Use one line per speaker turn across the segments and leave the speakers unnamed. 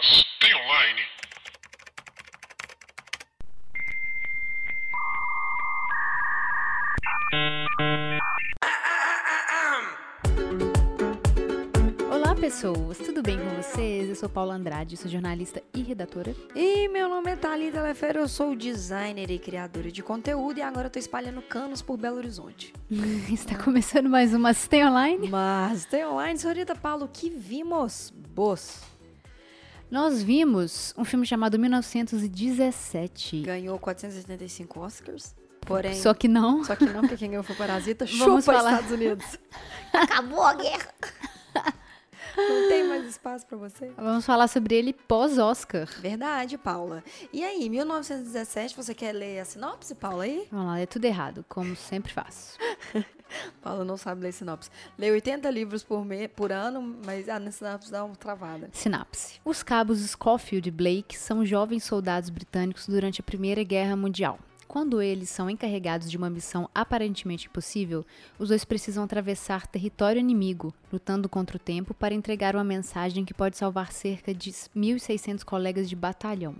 mas tem online.
Olá, pessoas, tudo bem com vocês? Eu sou Paula Andrade, sou jornalista e redatora.
E meu nome é Thalita Lefero, eu sou designer e criadora de conteúdo e agora eu tô espalhando canos por Belo Horizonte.
Está começando mais uma Tem Online.
Mas tem online, senhorita Paulo, que vimos? Bos.
Nós vimos um filme chamado 1917.
Ganhou 475 Oscars, porém...
Só que não.
Só que não, porque quem ganhou foi Parasita,
Vamos
chupa
falar.
Estados Unidos. Acabou a guerra. Não tem mais espaço pra você?
Vamos falar sobre ele pós-Oscar.
Verdade, Paula. E aí, 1917, você quer ler a sinopse, Paula, aí?
Vamos lá, é tudo errado, como sempre faço.
Paula não sabe ler sinopse. Lê 80 livros por, me... por ano, mas a sinopse dá uma travada.
Sinapse. Os cabos Schofield e Blake são jovens soldados britânicos durante a Primeira Guerra Mundial. Quando eles são encarregados de uma missão aparentemente impossível, os dois precisam atravessar território inimigo, lutando contra o tempo para entregar uma mensagem que pode salvar cerca de 1.600 colegas de batalhão.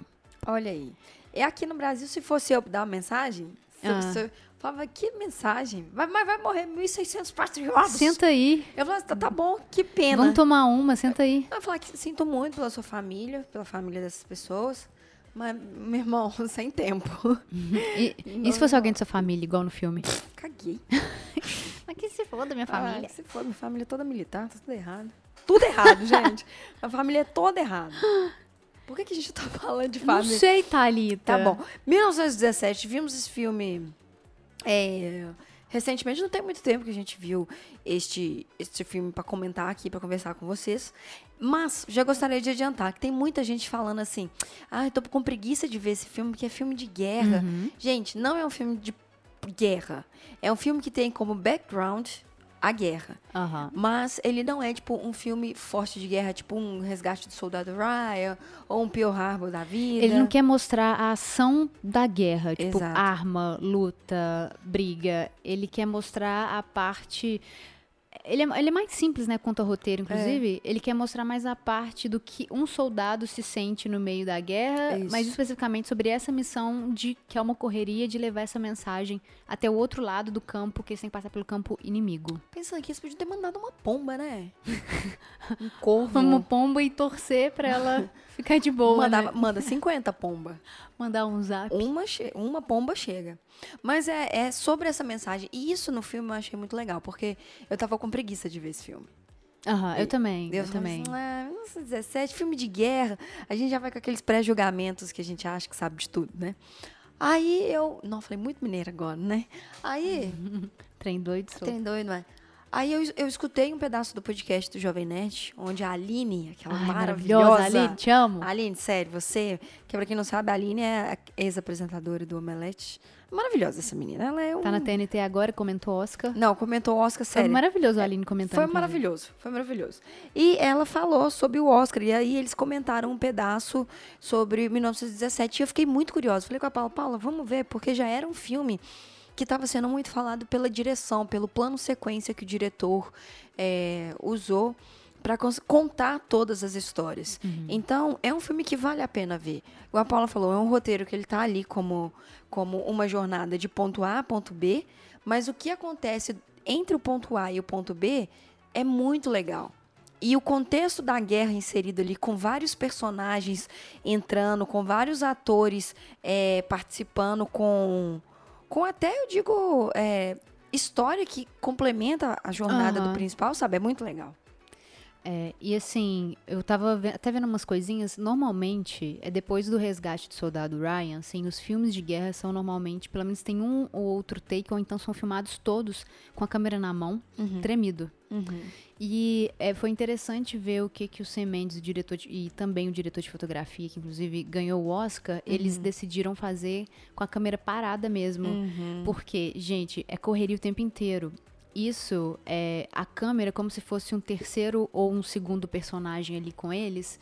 Olha aí. É aqui no Brasil, se fosse eu dar uma mensagem, se
Ah.
você falava, que mensagem? Vai, mas vai morrer 1.600 patriotas.
Senta aí,
Eu falava, tá, tá bom, que pena.
vamos tomar uma, senta aí.
Eu falar que sinto muito pela sua família, pela família dessas pessoas, mas, meu irmão, sem tempo.
E, e se fosse alguém de sua família, igual no filme?
Caguei.
Mas que se foda, minha
Ah, se for, minha família é toda militar, tá tudo errado. Tudo errado, gente. A família é toda errada. Por que, que a gente tá falando de
Não
família?
sei, Thalita.
Tá bom. 1917, vimos esse filme é, recentemente, não tem muito tempo que a gente viu este, este filme pra comentar aqui, pra conversar com vocês. Mas já gostaria de adiantar que tem muita gente falando assim: ah, eu tô com preguiça de ver esse filme porque é filme de guerra. Gente, não é um filme de guerra. É um filme que tem como background a guerra.
Aham.
Mas ele não é, tipo, um filme forte de guerra, tipo um Resgate do Soldado Ryan ou um Pearl Harbor da vida.
Ele não quer mostrar a ação da guerra, tipo
Exato.
arma, luta, briga. Ele quer mostrar a parte. Ele é, ele é mais simples, né, quanto ao roteiro, inclusive. Ele quer mostrar mais a parte do que um soldado se sente no meio da guerra,
Isso.
mas especificamente sobre essa missão de que é uma correria de levar essa mensagem até o outro lado do campo, que eles têm que passar pelo campo inimigo.
Pensando aqui, eles podiam ter mandado uma pomba, né? um corvo.
Vamos pomba e torcer pra ela ficar de boa,
Mandava,
né?
Manda 50 pomba.
Mandar um zap.
Uma, uma pomba chega. Mas é, é sobre essa mensagem. E isso no filme eu achei muito legal, porque eu tava com preguiça de ver esse filme.
Aham, eu também, eu
falei
também.
Assim, ah, 1917, filme de guerra. A gente já vai com aqueles pré-julgamentos que a gente acha que sabe de tudo, né? Aí eu. Não, falei muito mineiro agora, né? Aí.
Trem doido, sou.
Tem doido, mas. Aí eu, eu escutei um pedaço do podcast do Jovem Nerd, onde a Aline, aquela
Ai,
maravilhosa.
Aline, te amo.
Aline, sério, você, que pra quem não sabe, a Aline é a ex-apresentadora do Omelete. Maravilhosa essa menina. Ela é um.
Tá na TNT agora, comentou Oscar.
Não, comentou o Oscar,
Foi
sério.
maravilhoso a Aline comentando.
Foi maravilhoso, foi maravilhoso. E ela falou sobre o Oscar, e aí eles comentaram um pedaço sobre 1917, e eu fiquei muito curiosa. Falei com a Paula, Paula, vamos ver, porque já era um filme que estava sendo muito falado pela direção, pelo plano sequência que o diretor é, usou para contar todas as histórias. Então, é um filme que vale a pena ver. Igual a Paula falou, é um roteiro que ele tá ali como, como uma jornada de ponto A a ponto B, mas o que acontece entre o ponto A e o ponto B é muito legal. E o contexto da guerra inserido ali, com vários personagens entrando, com vários atores é, participando, com, com até, eu digo, é, história que complementa a jornada do
Aham.
principal, sabe? É muito legal.
É, e assim, eu tava ve- até vendo umas coisinhas. Normalmente, é depois do resgate do soldado Ryan, assim, os filmes de guerra são normalmente, pelo menos tem um ou outro take, ou então são filmados todos com a câmera na mão, tremido. E é, foi interessante ver o que, que o Sam Mendes, o diretor de- e também o diretor de fotografia, que inclusive ganhou o Oscar, eles decidiram fazer com a câmera parada mesmo. Porque, gente, é correria o tempo inteiro. Isso é a câmera, como se fosse um terceiro ou um segundo personagem ali com eles,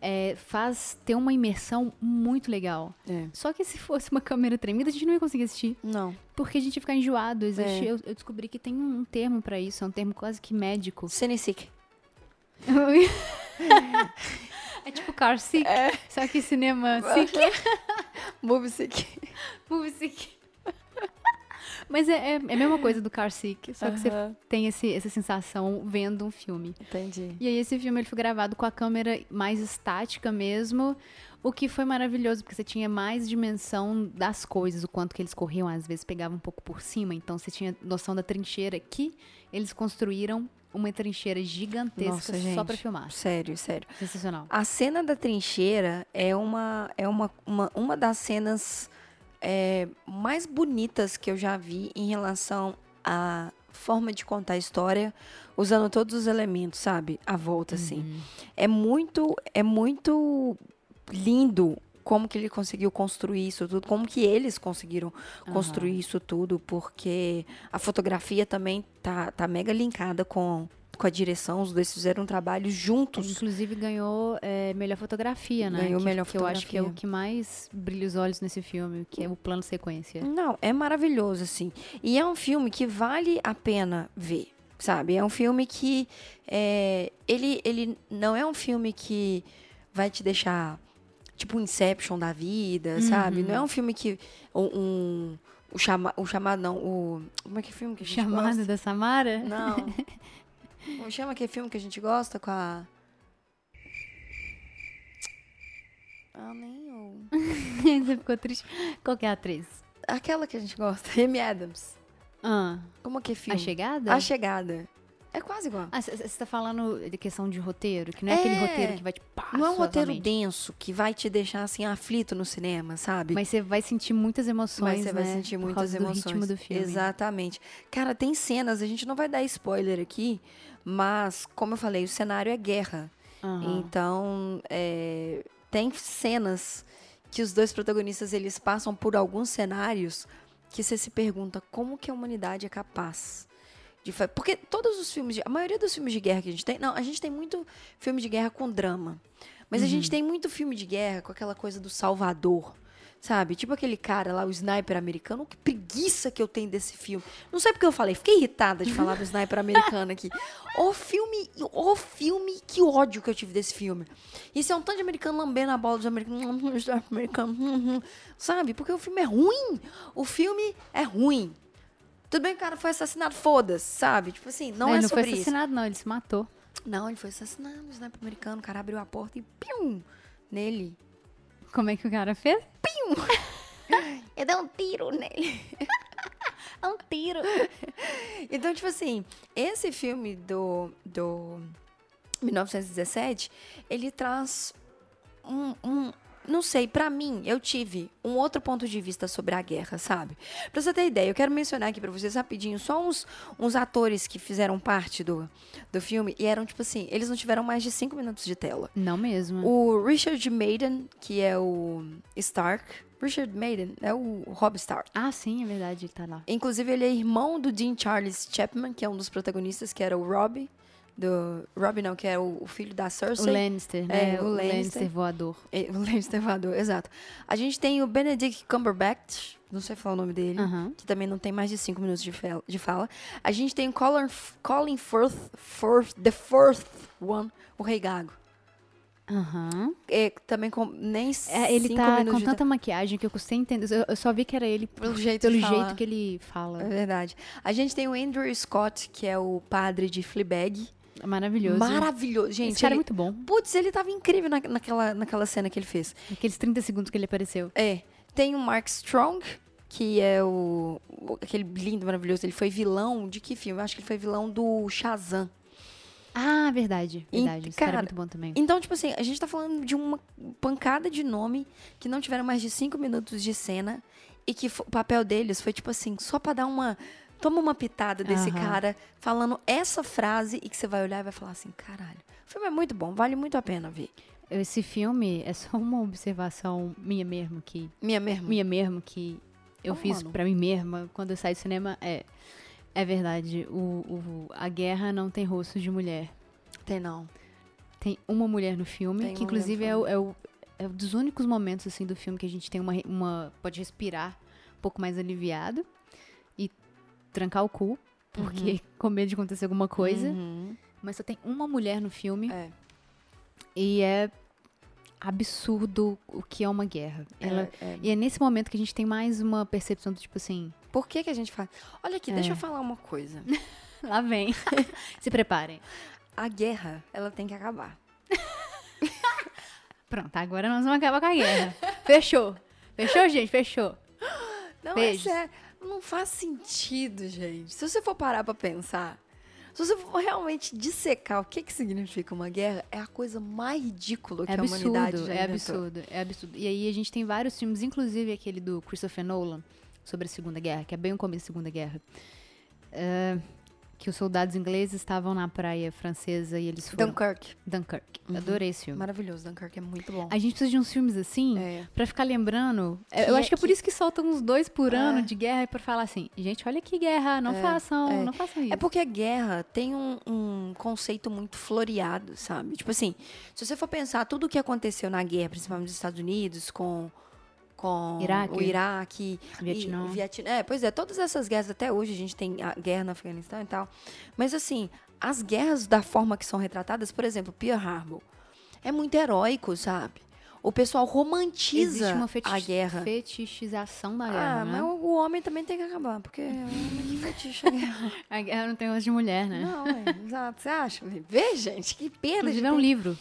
é, faz ter uma imersão muito legal.
É.
Só que se fosse uma câmera tremida, a gente não ia conseguir assistir.
Não.
Porque a gente ia ficar enjoado. Existe,
É.
eu, eu descobri que tem um termo pra isso, é um termo quase que médico.
Cinesick.
É tipo Car Sick,
É.
só que cinema sick.
Movie Sick.
Movie sick. Mas é, é, é a mesma coisa do Car Sick, só que você tem esse, essa sensação vendo um filme.
Entendi.
E aí esse filme ele foi gravado com a câmera mais estática mesmo, o que foi maravilhoso, porque você tinha mais dimensão das coisas, o quanto que eles corriam, às vezes pegava um pouco por cima, então você tinha noção da trincheira que eles construíram uma trincheira gigantesca
Nossa,
só
gente.
pra filmar.
Sério, sério.
Sensacional.
A cena da trincheira é uma, é uma, uma, uma das cenas é, mais bonitas que eu já vi em relação à forma de contar a história, usando todos os elementos, sabe? À volta, assim. É muito, é muito lindo como que ele conseguiu construir isso tudo, como que eles conseguiram construir isso tudo, porque a fotografia também tá, tá mega linkada com, com a direção, os dois fizeram um trabalho juntos.
Inclusive ganhou é, melhor fotografia, né?
Ganhou
que,
melhor
que eu acho que é o
fotografia.
que mais brilha os olhos nesse filme, que é o plano sequência.
Não, é maravilhoso, assim. E é um filme que vale a pena ver, sabe? É um filme que. é, ele, ele não é um filme que vai te deixar. Tipo, Inception da vida, sabe? Não é um filme que. Um. um o, chama, o chamado, não. O. Como é que é filme que a gente
Chamada
gosta?
da Samara?
Não. Como chama aquele filme que a gente gosta com a. Ah, nem eu.
Você ficou triste. Qual que é a atriz?
Aquela que a gente gosta, Amy Adams.
Ah,
Como que é
a
filme?
chegada?
A Chegada. É quase igual.
Ah, você tá falando de questão de roteiro, que não é, aquele
É.
roteiro que vai te pá,
Não é um roteiro denso que vai te deixar assim aflito no cinema, sabe?
Mas você vai sentir muitas emoções,
Mas você vai
né,
sentir
por
muitas emoções.
do ritmo do filme.
Exatamente. Cara, tem cenas, a gente não vai dar spoiler aqui, mas, como eu falei, o cenário é guerra.
Aham.
Então, é, tem cenas que os dois protagonistas eles passam por alguns cenários que você se pergunta como que a humanidade é capaz de. Porque todos os filmes, de, a maioria dos filmes de guerra que a gente tem, não, a gente tem muito filme de guerra com drama, mas a gente tem muito filme de guerra com aquela coisa do Salvador. Sabe? Tipo aquele cara lá, o sniper americano. Que preguiça que eu tenho desse filme. Não sei porque eu falei. Fiquei irritada de falar do sniper americano aqui. O filme, o filme, que ódio que eu tive desse filme. Isso é um tanto de americano lambendo a bola dos americanos. Sabe? Porque o filme é ruim. O filme é ruim. Tudo bem que o cara foi assassinado, foda-se, sabe? Tipo assim, não
ele
é
não
sobre
foi
isso.
assassinado, não, ele se matou.
Não, ele foi assassinado, sniper americano. O cara abriu a porta e pium, nele.
Como é que o cara fez?
Ele deu um tiro nele.
É um tiro.
Então, tipo assim, esse filme do, do 1917, ele traz um, um- não sei, pra mim, eu tive um outro ponto de vista sobre a guerra, sabe? Pra você ter ideia, eu quero mencionar aqui pra vocês rapidinho só uns, uns atores que fizeram parte do, do filme e eram, tipo assim, eles não tiveram mais de cinco minutos de tela.
Não mesmo.
O Richard Maiden, que é o Stark. Richard Maiden é o Rob Stark.
Ah, sim, é verdade, ele tá lá.
Inclusive, ele é irmão do Dean Charles Chapman, que é um dos protagonistas, que era o Robbie. Do, Robbie não, que é o, o filho da
O
Cersei.
Lannister, né?
É, o
o
Lannister.
Lannister voador.
É, O Lannister voador, exato. A gente tem o Benedict Cumberbatch, não sei falar o nome dele, que também não tem mais de cinco minutos de, fel- de fala. A gente tem o Colin, Colin Firth, Firth, the Firth One, o Rei Gago.
Aham.
É, também com nem
É, ele tá com tanta maquiagem que eu custei entender. Eu, eu só vi que era ele
Pelo jeito
pelo jeito que ele fala.
É verdade. A gente tem o Andrew Scott, que é o padre de Fleabag.
É maravilhoso.
Maravilhoso. Gente,
Esse cara é
ele...
muito bom.
Putz, ele tava incrível na, naquela, naquela cena que ele fez.
Aqueles 30 segundos que ele apareceu.
É. Tem o Mark Strong, que é o, aquele lindo, maravilhoso. Ele foi vilão de que filme? Eu acho que ele foi vilão do Shazam.
Ah, verdade.
E,
Verdade. Esse cara,
cara,
é muito bom também.
Então, tipo assim, a gente tá falando de uma pancada de nome que não tiveram mais de cinco minutos de cena e que o papel deles foi, tipo assim, só pra dar uma. Toma uma pitada desse
Aham.
cara falando essa frase e que você vai olhar e vai falar assim: caralho. O filme é muito bom, vale muito a pena ver.
Esse filme é só uma observação minha mesmo que
Minha mesmo.
minha mesmo que eu
Oh,
fiz pra mim mesma quando eu saí do cinema é é verdade. O, o- a guerra não tem rosto de mulher.
Tem não.
Tem uma mulher no filme,
Tem
que inclusive é o, é, o, é um dos únicos momentos assim do filme que a gente tem uma, uma pode respirar um pouco mais aliviado trancar o cu, porque com medo de acontecer alguma coisa.
Uhum.
Mas só tem uma mulher no filme
É.
e é absurdo o que é uma guerra. Ela,
É, é.
E é nesse momento que a gente tem mais uma percepção do tipo assim,
Por que, que a gente faz? Olha aqui, deixa
É.
eu falar uma coisa.
lá vem. Se preparem.
A guerra, ela tem que acabar.
Pronto, agora nós vamos acabar com a guerra. Fechou. Fechou, gente? Fechou.
Não,
Beijos.
é sério. Não faz sentido, gente. Se você for parar pra pensar, se você for realmente dissecar o que, que significa uma guerra, é a coisa mais ridícula que
É
a humanidade
absurdo,
já
é
inventou.
absurdo, é absurdo. E aí a gente tem vários filmes, inclusive aquele do Christopher Nolan, sobre a Segunda Guerra, que é bem o começo da Segunda Guerra. É, que os soldados ingleses estavam na praia francesa e eles foram...
Dunkirk.
Dunkirk.
Uhum.
Adorei esse filme.
Maravilhoso. Dunkirk é muito bom.
A gente precisa de uns filmes assim,
É.
pra ficar lembrando. É,
Que
eu
é-
acho que é por
que-
isso que soltam uns dois por
É.
ano de guerra pra falar assim, gente, olha que guerra, não
É,
façam,
é.
não façam isso.
É porque a guerra tem um, um conceito muito floreado, sabe? Tipo assim, se você for pensar tudo o que aconteceu na guerra, principalmente nos Estados Unidos, com, com
Iraque.
o Iraque,
Vietnã.
Vietnã. É, pois é, todas essas guerras até hoje, a gente tem a guerra no Afeganistão e tal. Mas assim, as guerras da forma que são retratadas, por exemplo, Pearl Harbor, é muito heróico, sabe? O pessoal romantiza
Existe uma
a guerra.
fetichização da guerra,
Ah,
né?
mas o homem também tem que acabar, porque é o homem que feticha a guerra.
A guerra não tem gosto de mulher, né?
Não, é, exato. Você acha? Vê, gente, que pena
Inclusive é um livro.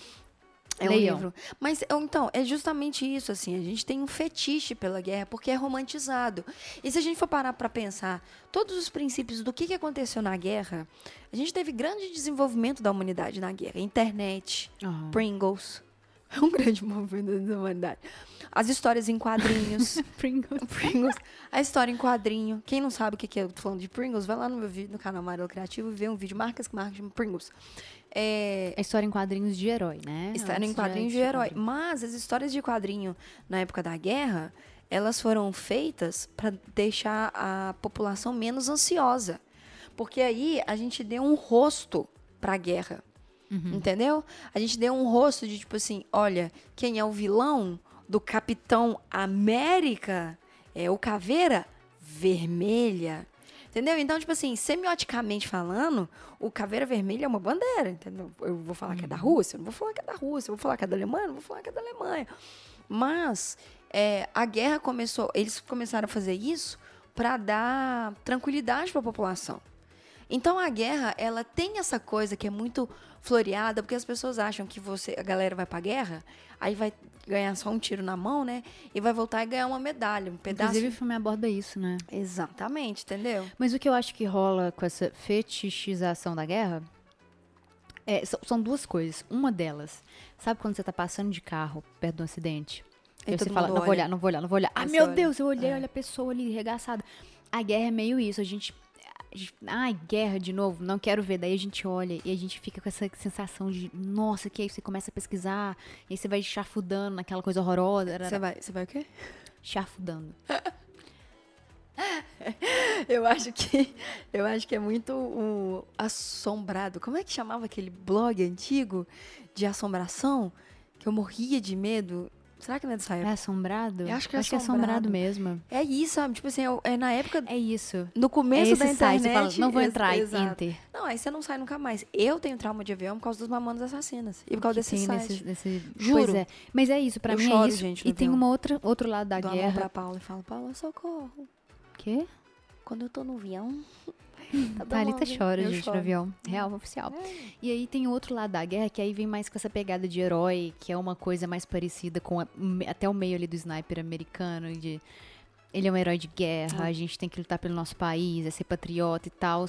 É um
Leiam.
livro. Mas, então, é justamente isso, assim. A gente tem um fetiche pela guerra, porque é romantizado. E se a gente for parar pra pensar todos os princípios do que, que aconteceu na guerra, a gente teve grande desenvolvimento da humanidade na guerra. Internet,
Aham.
Pringles. É um grande movimento da humanidade. As histórias em quadrinhos.
Pringles.
Pringles. A história em quadrinho. Quem não sabe o que é, eu tô falando de Pringles, vai lá no meu vídeo, no canal Amarelo Criativo e vê um vídeo marcas que marcas chama Pringles. É,
É história em quadrinhos de herói, né?
História em quadrinhos de
tinha
herói. Mas as histórias de quadrinho na época da guerra, elas foram feitas para deixar a população menos ansiosa. Porque aí a gente deu um rosto para a guerra.
Uhum.
Entendeu? A gente deu um rosto de tipo assim, olha, quem é o vilão do Capitão América é o Caveira Vermelha. Entendeu? Então, tipo assim, semioticamente falando, o Caveira Vermelha é uma bandeira, entendeu? Eu vou falar que é da Rússia, eu não vou falar que é da Rússia, eu vou falar que é da Alemanha, eu não vou falar que é da Alemanha. Mas é, a guerra começou, eles começaram a fazer isso para dar tranquilidade para a população. Então a guerra, ela tem essa coisa que é muito floreada, porque as pessoas acham que você, a galera vai pra guerra, aí vai ganhar só um tiro na mão, né? E vai voltar e ganhar uma medalha, um pedaço.
Inclusive o filme aborda isso, né?
Exatamente, entendeu?
Mas o que eu acho que rola com essa fetichização da guerra é, são, duas coisas. Uma delas, sabe quando você tá passando de carro perto de um acidente?
E
Aí você fala, não vou
olha.
olhar, não vou olhar, não vou olhar. Ah, meu
olha.
Deus, eu olhei,
É.
olha a pessoa ali regaçada. A guerra é meio isso, a gente... Ai, guerra de novo, não quero ver. Daí a gente olha e a gente fica com essa sensação de, nossa, que aí você começa a pesquisar, e aí você vai chafudando naquela coisa horrorosa.
Você vai, você vai o quê?
Chafudando.
Eu acho que eu acho que é muito o assombrado. Como é que chamava aquele blog antigo de assombração que eu morria de medo? Será que não é dessa
É
época?
assombrado?
Eu acho que é
assombrado
assombrado.
mesmo.
É isso, sabe? Tipo assim, é, é na época
É isso.
no
É
começo
esse
da
site,
internet.
você fala, não vou
ex-
entrar,
exato.
enter.
Não, aí você não sai nunca mais. Eu tenho trauma de avião por causa dos mamonas assassinas. E por causa
que
desse site.
nesse, nesse...
Juro.
Pois é. Mas é isso, pra
Eu
mim
choro,
é isso.
gente,
e tem uma outra, outro lado da
Dou
guerra.
pra Paula e falo, Paula, socorro.
Quê?
Quando eu tô no avião. Tá
Thalita chora,
eu
gente,
choro.
no avião. Real oficial.
É.
E aí tem outro lado da guerra, que aí vem mais com essa pegada de herói, que é uma coisa mais parecida com a- até o meio ali do sniper americano, de ele é um herói de guerra, a gente tem que lutar pelo nosso país, é ser patriota e tal.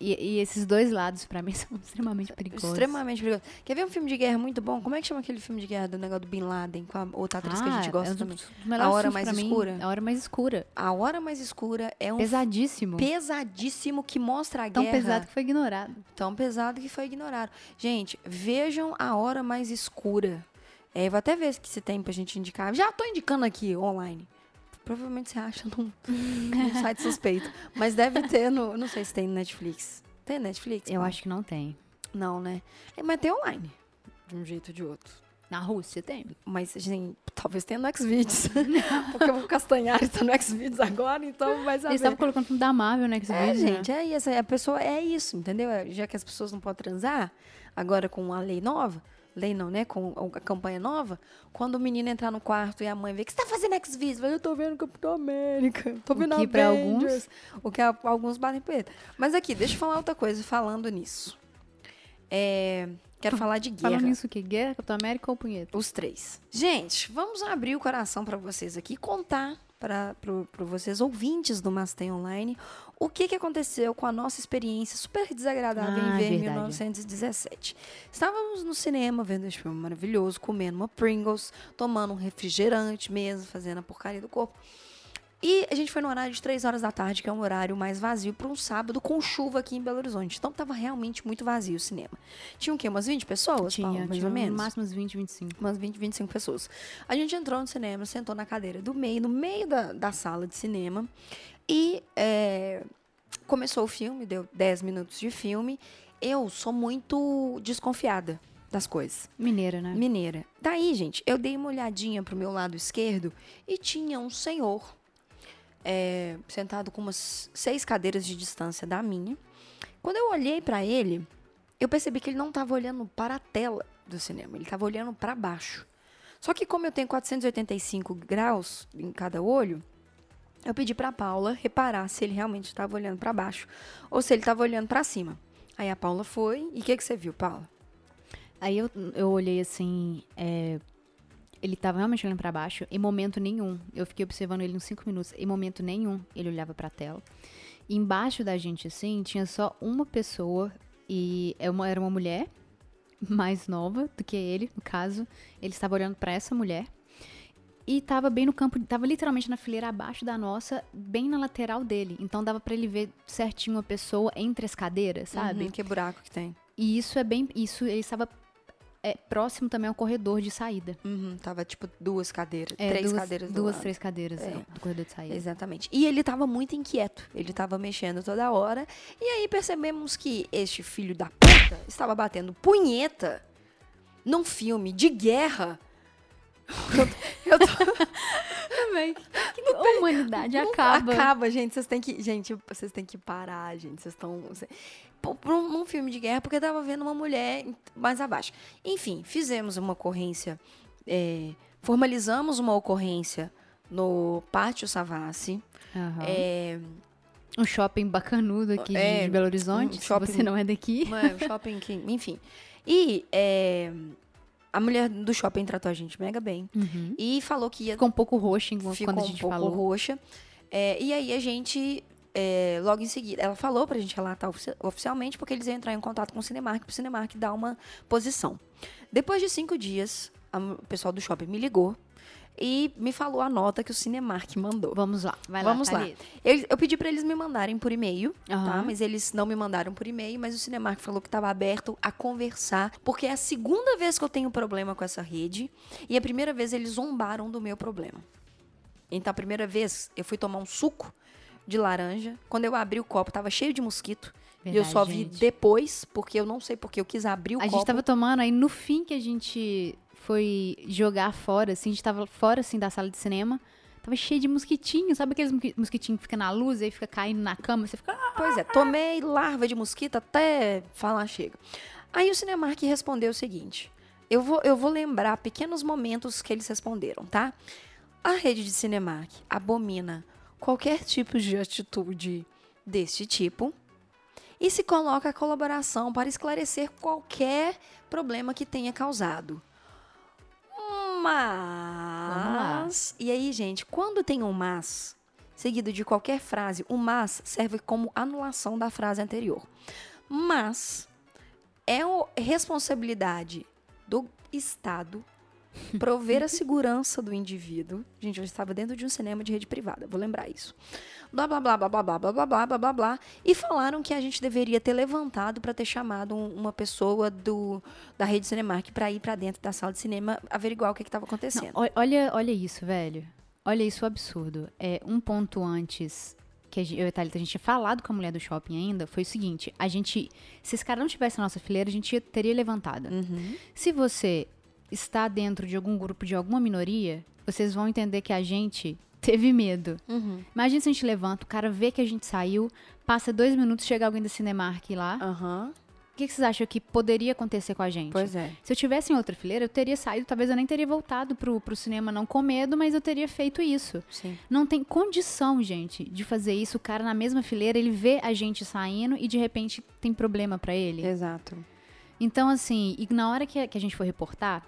E, e esses dois lados, pra mim, são extremamente perigosos.
Extremamente perigoso. Quer ver um filme de guerra muito bom? Como é que chama aquele filme de guerra do negócio do Bin Laden com a outra atriz que a gente
Ah,
gosta
é um
também? A Hora Mais
mim.
Escura?
A Hora Mais Escura.
A Hora Mais Escura é um
Pesadíssimo.
pesadíssimo que mostra a
Tão
guerra.
pesado que foi ignorado.
Tão pesado que foi ignorado. Gente, vejam A Hora Mais Escura. É, eu vou até ver se tem pra gente indicar. Já tô indicando aqui online. Provavelmente você acha num, num site suspeito. Mas deve ter no. Não sei se tem no Netflix. Tem Netflix?
Eu acho que não tem.
Não, né? É, mas tem online. De um jeito ou de outro.
Na Rússia tem.
Mas, gente, talvez tenha no Xvideos. Porque o Castanhari tá no Xvideos agora, então vai saber.
Eles estavam colocando filme da Marvel, né? Que
É, gente, é isso. A pessoa é isso, entendeu? Já que as pessoas não podem transar, agora com a lei nova, lei não, né? Com a campanha nova, quando o menino entrar no quarto e a mãe vê que você tá fazendo X-Videos, eu tô vendo Capitão América, tô vendo
o que pra alguns...
o que a, alguns batem poeta. Mas aqui, deixa eu falar outra coisa falando nisso. É, quero falar de guerra.
Falando nisso o quê? Guerra, Capitão América ou punheta?
Os três. Gente, vamos abrir o coração para vocês aqui e contar para vocês, ouvintes do Mastem Online, o que, que aconteceu com a nossa experiência super desagradável
Ah,
em ver
verdade.
1917. Estávamos no cinema vendo esse filme maravilhoso, comendo uma Pringles, tomando um refrigerante mesmo, fazendo a porcaria do corpo. E a gente foi no horário de 3 horas da tarde, que é um horário mais vazio para um sábado com chuva aqui em Belo Horizonte. Então tava realmente muito vazio o cinema. Tinha o quê? Umas 20 pessoas?
Tinha,
Paulo, mais
tinha
ou menos?
no máximo uns 20, 25.
umas 20, 25 pessoas. A gente entrou no cinema, sentou na cadeira do meio, no meio da, da sala de cinema, e é, começou o filme, deu 10 minutos de filme. Eu sou muito desconfiada das coisas.
Mineira, né?
Mineira. Daí, gente, eu dei uma olhadinha pro meu lado esquerdo e tinha um senhor é, sentado com umas seis cadeiras de distância da minha. Quando eu olhei para ele, eu percebi que ele não estava olhando para a tela do cinema, ele estava olhando para baixo. Só que como eu tenho 485 graus em cada olho, eu pedi para Paula reparar se ele realmente estava olhando para baixo ou se ele estava olhando para cima. Aí a Paula foi, e o que, que você viu, Paula?
Aí eu, eu olhei assim, é, ele tava realmente olhando pra baixo, em momento nenhum. Eu fiquei observando ele uns 5 minutos, em momento nenhum ele olhava pra tela. E embaixo da gente, assim, tinha só uma pessoa, e é uma- era uma mulher mais nova do que ele, no caso. Ele estava olhando pra essa mulher. E tava bem no campo, tava literalmente na fileira abaixo da nossa, bem na lateral dele. Então dava pra ele ver certinho a pessoa entre as cadeiras, sabe?
Uhum, que buraco que tem.
E isso é bem. Isso ele estava é, próximo também ao corredor de saída.
Uhum, tava tipo duas cadeiras,
É,
três
duas,
cadeiras
Duas,
lado.
três cadeiras
É.
é, do corredor de saída.
Exatamente. E ele tava muito inquieto. Ele tava mexendo toda hora. E aí percebemos que este filho da puta estava batendo punheta num filme de guerra. Eu, tô,
Também. Que humanidade
Não
acaba.
Acaba, gente. Vocês têm que. Gente, vocês têm que parar, gente. Vocês estão. Num, num filme de guerra, porque eu tava vendo uma mulher mais abaixo. Enfim, fizemos uma ocorrência. é, formalizamos uma ocorrência no Pátio Savassi.
Aham.
É,
Um shopping bacanudo aqui de-
É,
de Belo Horizonte.
um
se
shopping-
você não é daqui.
é, um shopping que. Enfim. E é, a mulher do shopping tratou a gente mega bem.
Uhum.
E falou que ia
Ficou um pouco roxo enquanto-
ficou
quando a
um
gente
pouco
falou.
roxa. É, e aí a gente, é, logo em seguida, ela falou pra gente relatar ofici- oficialmente, porque eles iam entrar em contato com o Cinemark, pro Cinemark dar uma posição. Depois de cinco dias, a- o pessoal do shopping me ligou e me falou a nota que o Cinemark mandou.
Vamos lá. Vai
Vamos
lá.
lá.
Thalita.
Eu, eu pedi pra eles me mandarem por e-mail, tá?
Aham.
Mas eles não me mandaram por e-mail, mas o Cinemark falou que estava aberto a conversar, porque é a segunda vez que eu tenho problema com essa rede e a primeira vez eles zombaram do meu problema. Então a primeira vez eu fui tomar um suco de laranja, quando eu abri o copo tava cheio de mosquito. e eu
Verdade,
só vi
gente.
depois, porque eu não sei porque eu quis abrir o
A
copo.
gente tava tomando, aí no fim que a gente foi jogar fora, assim, a gente tava fora, assim, da sala de cinema, tava cheio de mosquitinhos, sabe aqueles mosqui- mosquitinhos que fica na luz, aí fica caindo na cama, você fica... "Ah!"
Pois é, tomei larva de mosquito até falar chega. Aí o Cinemark respondeu o seguinte: eu vou, eu vou lembrar pequenos momentos que eles responderam, tá? A rede de Cinemark abomina qualquer tipo de atitude deste tipo e se coloca a colaboração para esclarecer qualquer problema que tenha causado. Mas. E aí, gente, quando tem um mas, seguido de qualquer frase, o mas serve como anulação da frase anterior. Mas é o- responsabilidade do Estado prover a segurança do indivíduo. Gente, eu estava dentro de um cinema de rede privada, vou lembrar isso. Blá, blá, blá, blá, blá, blá, blá, blá, blá, blá, blá, blá. E falaram que a gente deveria ter levantado para ter chamado um- uma pessoa do, da rede Cinemark para ir para dentro da sala de cinema averiguar o que estava
Não,
acontecendo.
ol- olha, olha isso, velho. Olha isso, o absurdo. É, um ponto antes que eu e a Thalita, a gente tinha falado com a mulher do shopping ainda, foi o seguinte, a gente, se esse cara não tivesse na nossa fileira, a gente ia- teria levantado.
Uhum.
Se você está dentro de algum grupo de alguma minoria, vocês vão entender que a gente teve medo.
Uhum.
Imagina se a gente levanta, o cara vê que a gente saiu, passa dois minutos, chega alguém da Cinemark lá.
Aham.
que, que vocês acham que poderia acontecer com a gente?
Pois é.
Se eu tivesse em outra fileira, eu teria saído, talvez eu nem teria voltado pro, pro cinema não com medo, mas eu teria feito isso.
Sim.
Não tem condição, gente, de fazer isso. O cara na mesma fileira, ele vê a gente saindo e de repente tem problema pra ele.
Exato.
Então, assim, e na hora que a, que a gente for reportar,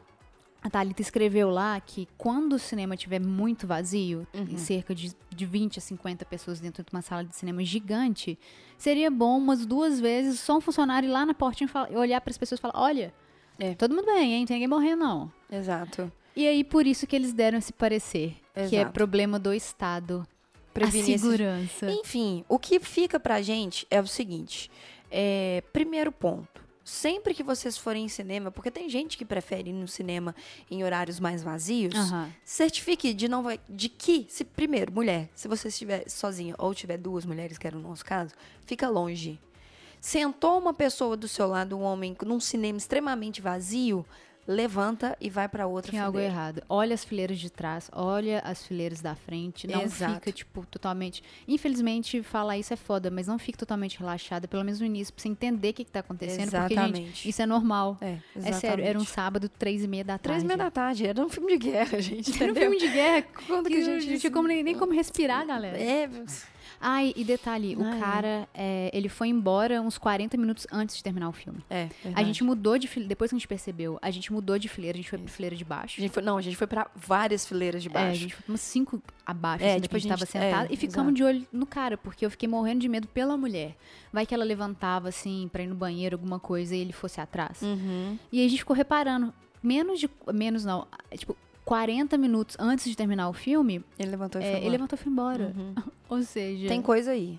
a Thalita escreveu lá que quando o cinema estiver muito vazio, em cerca de, de 20 a 50 pessoas dentro de uma sala de cinema gigante, seria bom umas duas vezes só um funcionário ir lá na portinha e olhar para as pessoas e falar: olha,
É.
todo mundo bem, hein? Tem ninguém morrendo, não.
Exato.
E aí, por isso que eles deram esse parecer, que é
Exato.
problema do Estado.
Prevenir
a
esses-
segurança.
Enfim, o que fica pra gente é o seguinte: é, primeiro ponto. Sempre que vocês forem em cinema, porque tem gente que prefere ir no cinema em horários mais vazios,
Aham.
certifique de não vai- de que, se primeiro, mulher, se você estiver sozinha ou tiver duas mulheres, que era o nosso caso, fica longe. Sentou uma pessoa do seu lado, um homem, num cinema extremamente vazio, levanta e vai pra outra
Tem algo
fileira.
errado. Olha as fileiras de trás, olha as fileiras da frente. Não
Exato.
fica, tipo, totalmente. Infelizmente, falar isso é foda, mas não fique totalmente relaxada, pelo menos no início, pra você entender o que, que tá acontecendo. Porque, gente,
Exatamente.
isso é normal.
É,
É sério, era um
exatamente.
sábado, três e meia da tarde.
Três e meia da tarde, era um filme de guerra, gente.
Era um
entendeu?
filme de guerra.
Quando
que
que a gente-
gente não tinha como, nem, nem como respirar, galera.
É,
Ai, e detalhe, o
Ai, ai.
cara, é, ele foi embora uns 40 minutos antes de terminar o filme.
é.
A gente mudou de fileira, depois que a gente percebeu, a gente mudou de fileira, a gente foi pra fileira de baixo.
A gente foi, não, a gente foi pra várias fileiras de
É, a
baixo.
gente foi umas cinco abaixo,
É,
assim,
tipo,
a gente
a
tava
gente-
sentada
é,
e ficamos
exato.
de olho no cara, porque eu fiquei morrendo de medo pela mulher. Vai que ela levantava, assim, pra ir no banheiro, alguma coisa, e ele fosse atrás.
Uhum.
E aí a gente ficou reparando, menos de, menos não, tipo, 40 minutos antes de terminar o filme,
Ele levantou e
é,
foi
ele
embora.
levantou e foi embora.
Uhum.
Ou seja,
Tem coisa aí.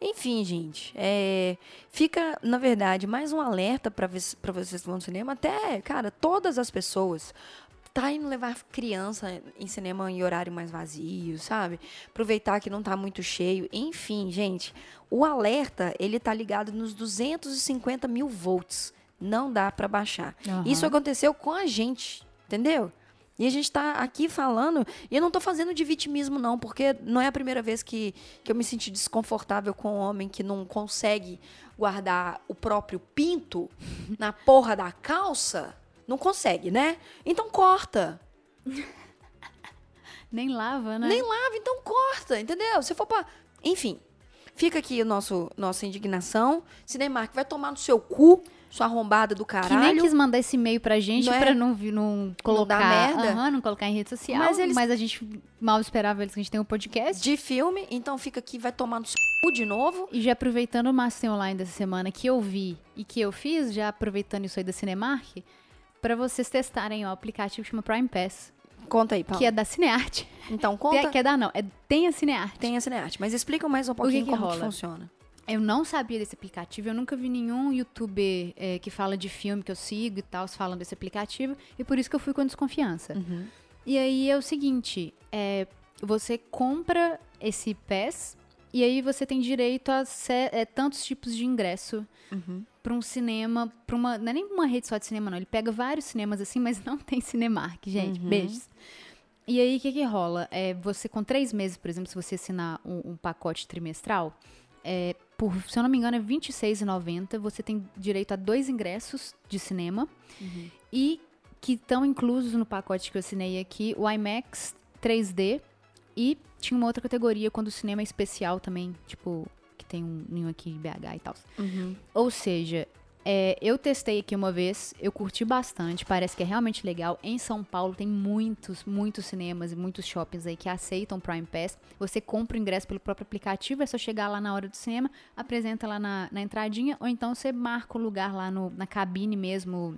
Enfim, gente, é, fica, na verdade, mais um alerta pra vocês que vão no cinema. Até, cara, todas as pessoas tá indo levar criança em cinema em horário mais vazio, sabe? Aproveitar que não tá muito cheio. Enfim, gente, o alerta, ele tá ligado nos 250 mil volts. Não dá pra baixar.
Aham.
Isso aconteceu com a gente, entendeu? E a gente tá aqui falando, e eu não tô fazendo de vitimismo, não, porque não é a primeira vez que, que eu me senti desconfortável com um homem que não consegue guardar o próprio pinto na porra da calça. Não consegue, né? Então corta.
nem lava, né?
Nem lava, então corta, entendeu? Se for pra. Enfim, fica aqui o nosso, nossa indignação. Cinemark vai tomar no seu cu, sua arrombada do
Que nem
caralho.
quis mandar esse e-mail pra gente
Não é?
pra não, não colocar.
merda?
Aham, não colocar em rede social.
Mas
Mas,
eles-
a gente mal esperava eles que a gente tem um podcast.
De filme, então fica aqui, vai tomar no cu de novo.
E já aproveitando o Master Online dessa semana que eu vi e que eu fiz, já aproveitando isso aí da Cinemark, pra vocês testarem ó, o aplicativo que chama Prime Pass,
Conta aí, Paulo.
que é da Cinearte.
Então, conta.
que é da não, é, tem a Cinearte.
Tem a cinearte, mas explica mais um pouquinho
que
como que
rola?
funciona.
Eu não sabia desse aplicativo, eu nunca vi nenhum youtuber é, que fala de filme que eu sigo e tal, falando desse aplicativo, e por isso que eu fui com desconfiança.
Uhum.
E aí é o seguinte, é, você compra esse pass e aí você tem direito a é, tantos tipos de ingresso
Uhum.
pra um cinema, pra uma, não é nem uma rede só de cinema não, ele pega vários cinemas assim, mas não tem Cinemark, gente,
Uhum.
beijos. E aí o que que rola? É, você com três meses, por exemplo, se você assinar um, um pacote trimestral, é, por, se eu não me engano é R$26,90, você tem direito a dois ingressos de cinema
Uhum.
e que estão inclusos no pacote que eu assinei aqui, o IMAX 3D e tinha uma outra categoria quando o cinema é especial também, tipo, que tem um ninho aqui de BH e tal.
Uhum.
Ou seja, é, eu testei aqui uma vez, eu curti bastante, parece que é realmente legal. Em São Paulo tem muitos, muitos cinemas e muitos shoppings aí que aceitam Prime Pass. Você compra o ingresso pelo próprio aplicativo, é só chegar lá na hora do cinema, apresenta lá na, na entradinha, ou então você marca o lugar lá no, na cabine mesmo,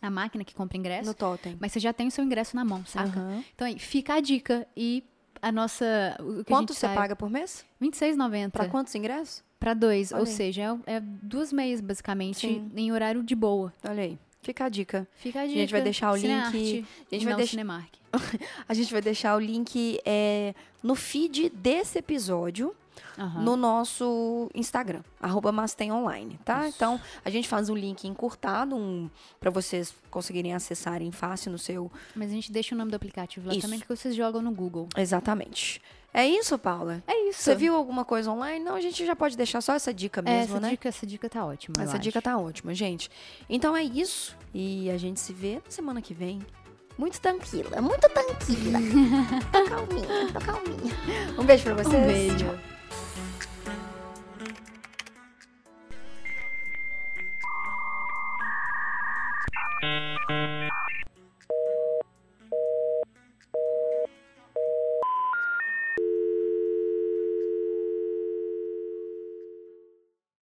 na máquina que compra ingresso.
No totem.
Mas você já tem o seu ingresso na mão, saca?
Aham.
Então aí, fica a dica. E a nossa. O
Quanto
a
você
sai-
paga por mês?
R$26,90.
Pra quantos ingressos?
Pra dois.
Olha
ou
aí.
seja, é, é duas meias, basicamente,
Sim.
em horário de boa.
Olha aí. Fica a dica.
Fica a dica.
gente vai deixar o link- a gente vai deixar-
Cinemark.
A gente vai deixar o link é, no feed desse episódio.
Aham.
no nosso Instagram, arroba Online, tá?
Isso.
Então, a gente faz um link encurtado, um, para vocês conseguirem acessarem fácil no seu...
Mas a gente deixa o nome do aplicativo lá
Isso.
também, que vocês jogam no Google.
Exatamente. É isso, Paula?
É isso.
Você viu alguma coisa online? Não, a gente já pode deixar só essa dica mesmo,
essa,
né?
dica, essa dica tá ótima.
Essa dica
acho.
tá ótima, gente. Então é isso. E a gente se vê na semana que vem. Muito tranquila, muito tranquila. tô calminha, tô calminha. Um beijo pra vocês.
Um beijo.
Tchau.